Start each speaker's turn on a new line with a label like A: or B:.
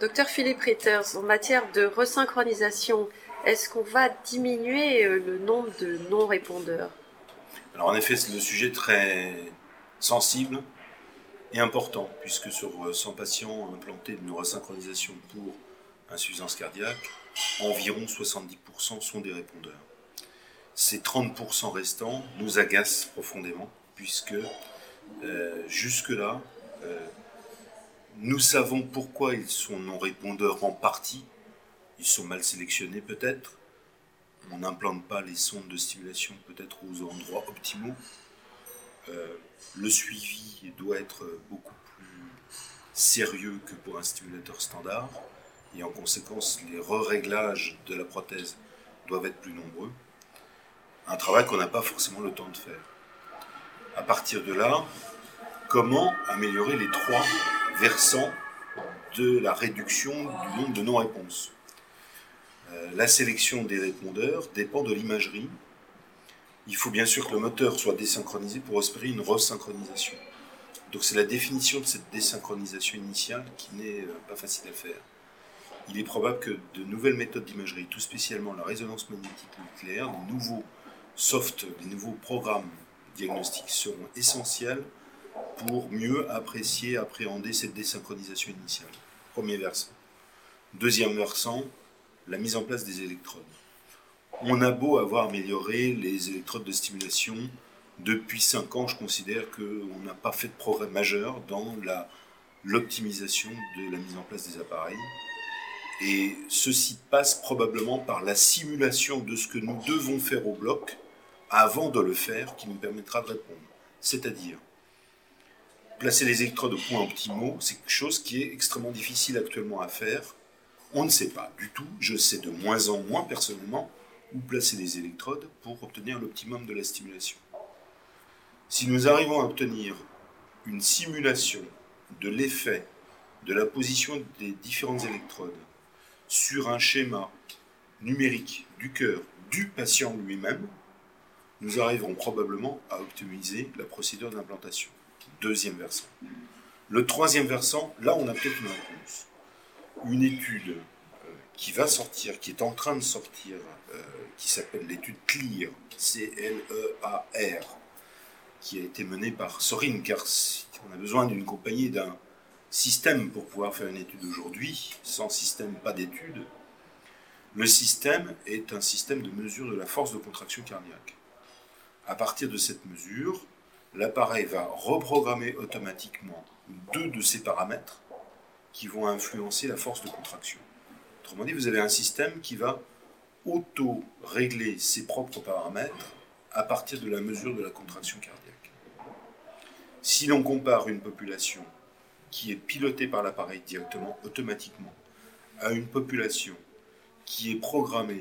A: Docteur Philippe Ritters, en matière de resynchronisation, est-ce qu'on va diminuer euh, le nombre de non-répondeurs?
B: Alors en effet, c'est le sujet très sensible et important, puisque sur 100 patients implantés de neurosynchronisation pour insuffisance cardiaque, environ 70% sont des répondeurs. Ces 30% restants nous agacent profondément, puisque euh, jusque-là, euh, nous savons pourquoi ils sont non-répondeurs en partie. Ils sont mal sélectionnés peut-être. On n'implante pas les sondes de stimulation peut-être aux endroits optimaux. Euh, le suivi doit être beaucoup plus sérieux que pour un stimulateur standard. Et en conséquence, les re-réglages de la prothèse doivent être plus nombreux. Un travail qu'on n'a pas forcément le temps de faire. À partir de là, comment améliorer les trois versant de la réduction du nombre de non-réponses. Euh, la sélection des répondeurs dépend de l'imagerie. Il faut bien sûr que le moteur soit désynchronisé pour espérer une resynchronisation. Donc c'est la définition de cette désynchronisation initiale qui n'est euh, pas facile à faire. Il est probable que de nouvelles méthodes d'imagerie, tout spécialement la résonance magnétique nucléaire, de nouveaux soft, des nouveaux programmes diagnostiques seront essentiels pour mieux apprécier, appréhender cette désynchronisation initiale. Premier versant. Deuxième versant, la mise en place des électrodes. On a beau avoir amélioré les électrodes de stimulation, depuis 5 ans, je considère qu'on n'a pas fait de progrès majeur dans l'optimisation de la mise en place des appareils. Et ceci passe probablement par la simulation de ce que nous devons faire au bloc avant de le faire qui nous permettra de répondre. C'est-à-dire placer les électrodes au point optimaux, c'est quelque chose qui est extrêmement difficile actuellement à faire. On ne sait pas du tout, je sais de moins en moins personnellement, où placer les électrodes pour obtenir l'optimum de la stimulation. Si nous arrivons à obtenir une simulation de l'effet de la position des différentes électrodes sur un schéma numérique du cœur du patient lui-même, nous arriverons probablement à optimiser la procédure d'implantation deuxième versant. Le troisième versant, là, on a peut-être une réponse. Une étude euh, qui va sortir, qui est en train de sortir, euh, qui s'appelle l'étude CLEAR, C-L-E-A-R, qui a été menée par Sorin, car on a besoin d'une compagnie, d'un système pour pouvoir faire une étude aujourd'hui. Sans système, pas d'étude. Le système est un système de mesure de la force de contraction cardiaque. À partir de cette mesure, l'appareil va reprogrammer automatiquement deux de ces paramètres qui vont influencer la force de contraction. Autrement dit, vous avez un système qui va auto-régler ses propres paramètres à partir de la mesure de la contraction cardiaque. Si l'on compare une population qui est pilotée par l'appareil directement, automatiquement, à une population qui est programmée